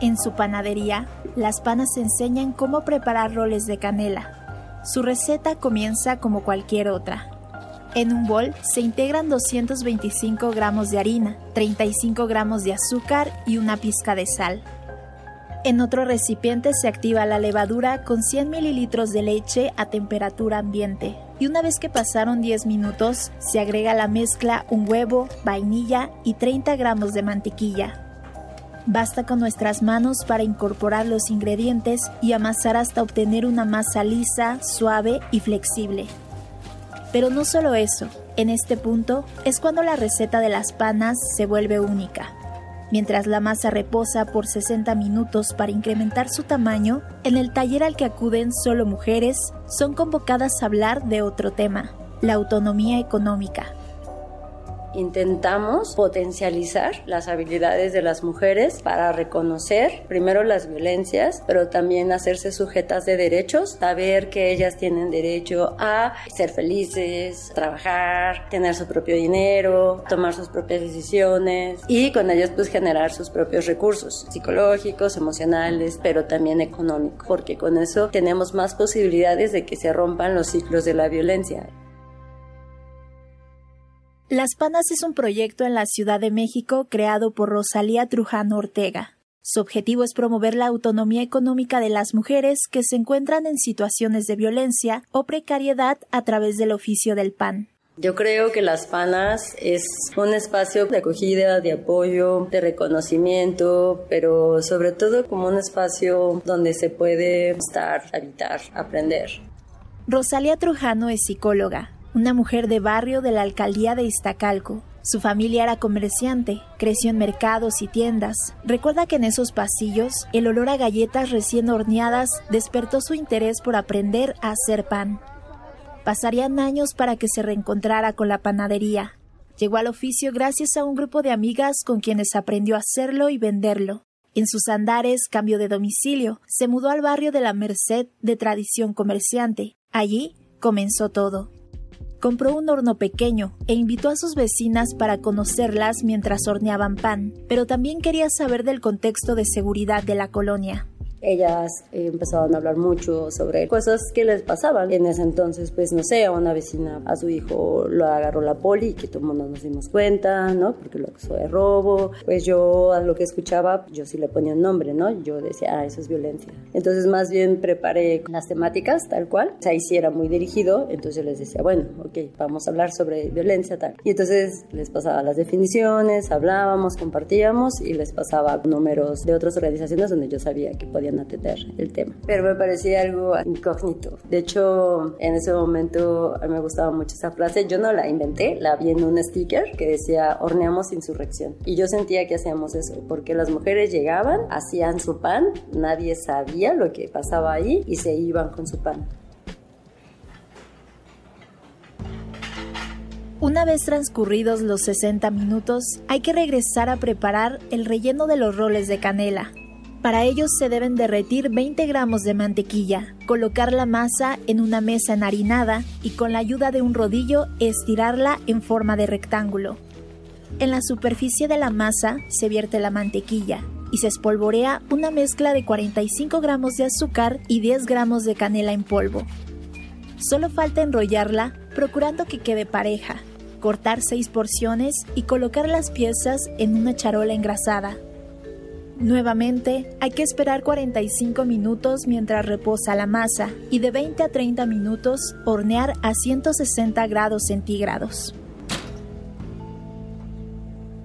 En su panadería, las panas enseñan cómo preparar roles de canela. Su receta comienza como cualquier otra. En un bol se integran 225 gramos de harina, 35 gramos de azúcar y una pizca de sal. En otro recipiente se activa la levadura con 100 mililitros de leche a temperatura ambiente. Y una vez que pasaron 10 minutos, se agrega a la mezcla un huevo, vainilla y 30 gramos de mantequilla. Basta con nuestras manos para incorporar los ingredientes y amasar hasta obtener una masa lisa, suave y flexible. Pero no solo eso, en este punto es cuando la receta de las panas se vuelve única. Mientras la masa reposa por 60 minutos para incrementar su tamaño, en el taller al que acuden solo mujeres son convocadas a hablar de otro tema, la autonomía económica intentamos potencializar las habilidades de las mujeres para reconocer primero las violencias, pero también hacerse sujetas de derechos, saber que ellas tienen derecho a ser felices, trabajar, tener su propio dinero, tomar sus propias decisiones y con ellos pues generar sus propios recursos psicológicos, emocionales, pero también económicos, porque con eso tenemos más posibilidades de que se rompan los ciclos de la violencia. Las Panas es un proyecto en la Ciudad de México creado por Rosalía Trujano Ortega. Su objetivo es promover la autonomía económica de las mujeres que se encuentran en situaciones de violencia o precariedad a través del oficio del pan. Yo creo que Las Panas es un espacio de acogida, de apoyo, de reconocimiento, pero sobre todo como un espacio donde se puede estar, habitar, aprender. Rosalía Trujano es psicóloga, una mujer de barrio de la alcaldía de Iztacalco. Su familia era comerciante, creció en mercados y tiendas. Recuerda que en esos pasillos el olor a galletas recién horneadas despertó su interés por aprender a hacer pan. Pasarían años para que se reencontrara con la panadería. Llegó al oficio gracias a un grupo de amigas con quienes aprendió a hacerlo y venderlo. En sus andares cambio de domicilio, se mudó al barrio de la Merced de tradición comerciante. Allí comenzó todo compró un horno pequeño e invitó a sus vecinas para conocerlas mientras horneaban pan, pero también quería saber del contexto de seguridad de la colonia ellas eh, empezaban a hablar mucho sobre cosas que les pasaban. En ese entonces, pues no sé, a una vecina, a su hijo lo agarró la poli que todo el mundo nos dimos cuenta, ¿no? Porque lo acusó de robo. Pues yo a lo que escuchaba, yo sí le ponía un nombre, ¿no? Yo decía, ah, eso es violencia. Entonces más bien preparé las temáticas tal cual. O sea, ahí sí era muy dirigido, entonces yo les decía, bueno, ok, vamos a hablar sobre violencia tal. Y entonces les pasaba las definiciones, hablábamos, compartíamos y les pasaba números de otras organizaciones donde yo sabía que podían atender el tema. Pero me parecía algo incógnito. De hecho, en ese momento a mí me gustaba mucho esa frase. Yo no la inventé, la vi en un sticker que decía horneamos insurrección. Y yo sentía que hacíamos eso, porque las mujeres llegaban, hacían su pan, nadie sabía lo que pasaba ahí y se iban con su pan. Una vez transcurridos los 60 minutos, hay que regresar a preparar el relleno de los roles de canela. Para ello se deben derretir 20 gramos de mantequilla, colocar la masa en una mesa enharinada y con la ayuda de un rodillo estirarla en forma de rectángulo. En la superficie de la masa se vierte la mantequilla y se espolvorea una mezcla de 45 gramos de azúcar y 10 gramos de canela en polvo. Solo falta enrollarla procurando que quede pareja, cortar 6 porciones y colocar las piezas en una charola engrasada. Nuevamente, hay que esperar 45 minutos mientras reposa la masa y de 20 a 30 minutos hornear a 160 grados centígrados.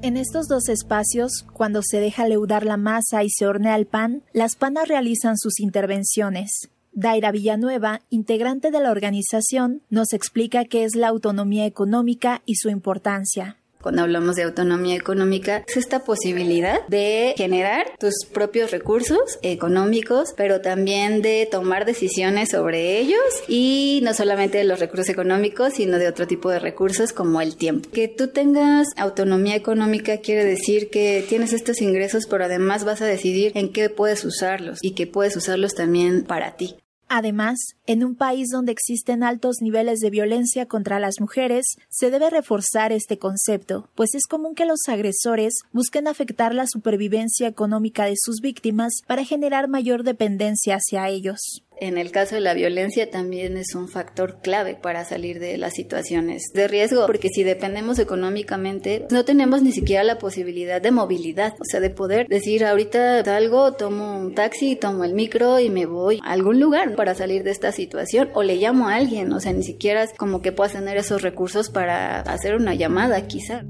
En estos dos espacios, cuando se deja leudar la masa y se hornea el pan, las panas realizan sus intervenciones. Daira Villanueva, integrante de la organización, nos explica qué es la autonomía económica y su importancia. Cuando hablamos de autonomía económica, es esta posibilidad de generar tus propios recursos económicos, pero también de tomar decisiones sobre ellos y no solamente de los recursos económicos, sino de otro tipo de recursos como el tiempo. Que tú tengas autonomía económica quiere decir que tienes estos ingresos, pero además vas a decidir en qué puedes usarlos y que puedes usarlos también para ti. Además, en un país donde existen altos niveles de violencia contra las mujeres, se debe reforzar este concepto, pues es común que los agresores busquen afectar la supervivencia económica de sus víctimas para generar mayor dependencia hacia ellos. En el caso de la violencia también es un factor clave para salir de las situaciones de riesgo, porque si dependemos económicamente, no tenemos ni siquiera la posibilidad de movilidad, o sea, de poder decir ahorita salgo, tomo un taxi, tomo el micro y me voy a algún lugar para salir de esta situación o le llamo a alguien, o sea, ni siquiera es como que puedas tener esos recursos para hacer una llamada quizá.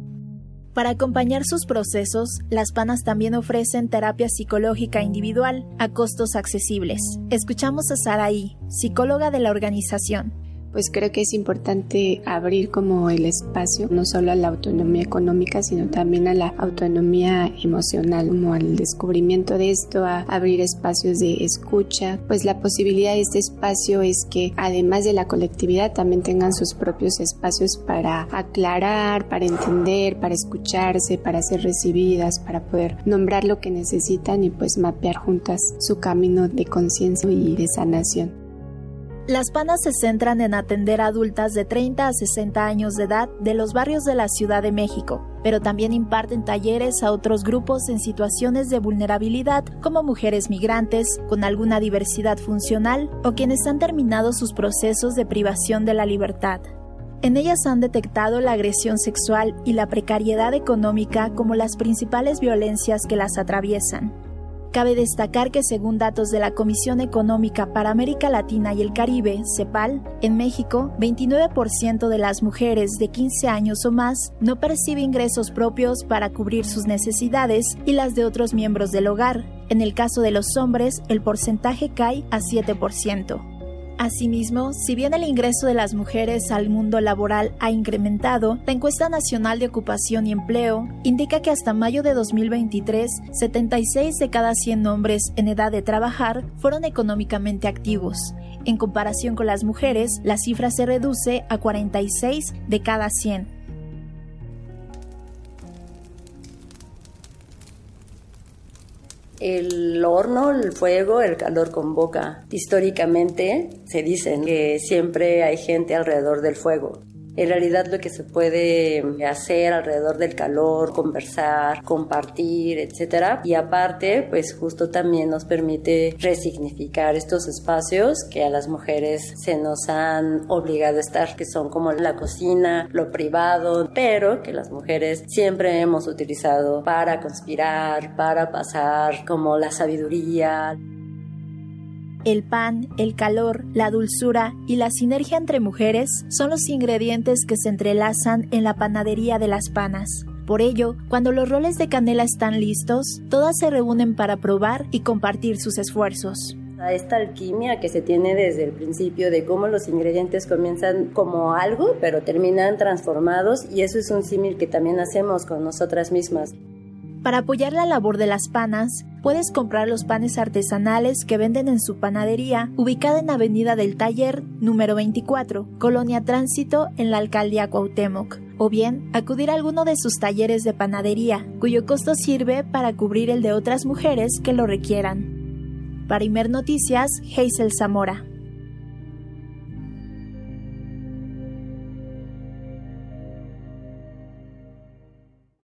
Para acompañar sus procesos, las panas también ofrecen terapia psicológica individual a costos accesibles. Escuchamos a Saraí, psicóloga de la organización pues creo que es importante abrir como el espacio no solo a la autonomía económica sino también a la autonomía emocional como al descubrimiento de esto a abrir espacios de escucha. Pues la posibilidad de este espacio es que además de la colectividad también tengan sus propios espacios para aclarar para entender para escucharse para ser recibidas para poder nombrar lo que necesitan y pues mapear juntas su camino de conciencia y de sanación las panas se centran en atender a adultas de 30 a 60 años de edad de los barrios de la Ciudad de México, pero también imparten talleres a otros grupos en situaciones de vulnerabilidad como mujeres migrantes con alguna diversidad funcional o quienes han terminado sus procesos de privación de la libertad. En ellas han detectado la agresión sexual y la precariedad económica como las principales violencias que las atraviesan. Cabe destacar que según datos de la Comisión Económica para América Latina y el Caribe, CEPAL, en México, 29% de las mujeres de 15 años o más no percibe ingresos propios para cubrir sus necesidades y las de otros miembros del hogar. En el caso de los hombres, el porcentaje cae a 7%. Asimismo, si bien el ingreso de las mujeres al mundo laboral ha incrementado, la encuesta nacional de ocupación y empleo indica que hasta mayo de 2023, 76 de cada 100 hombres en edad de trabajar fueron económicamente activos. En comparación con las mujeres, la cifra se reduce a 46 de cada 100. El horno, el fuego, el calor convoca. Históricamente se dicen que siempre hay gente alrededor del fuego en realidad lo que se puede hacer alrededor del calor, conversar, compartir, etcétera. Y aparte, pues justo también nos permite resignificar estos espacios que a las mujeres se nos han obligado a estar, que son como la cocina, lo privado, pero que las mujeres siempre hemos utilizado para conspirar, para pasar como la sabiduría. El pan, el calor, la dulzura y la sinergia entre mujeres son los ingredientes que se entrelazan en la panadería de las panas. Por ello, cuando los roles de canela están listos, todas se reúnen para probar y compartir sus esfuerzos. Esta alquimia que se tiene desde el principio de cómo los ingredientes comienzan como algo, pero terminan transformados y eso es un símil que también hacemos con nosotras mismas. Para apoyar la labor de las panas, puedes comprar los panes artesanales que venden en su panadería, ubicada en Avenida del Taller, número 24, Colonia Tránsito, en la alcaldía Cuauhtémoc, o bien acudir a alguno de sus talleres de panadería, cuyo costo sirve para cubrir el de otras mujeres que lo requieran. Para Imer Noticias, Hazel Zamora.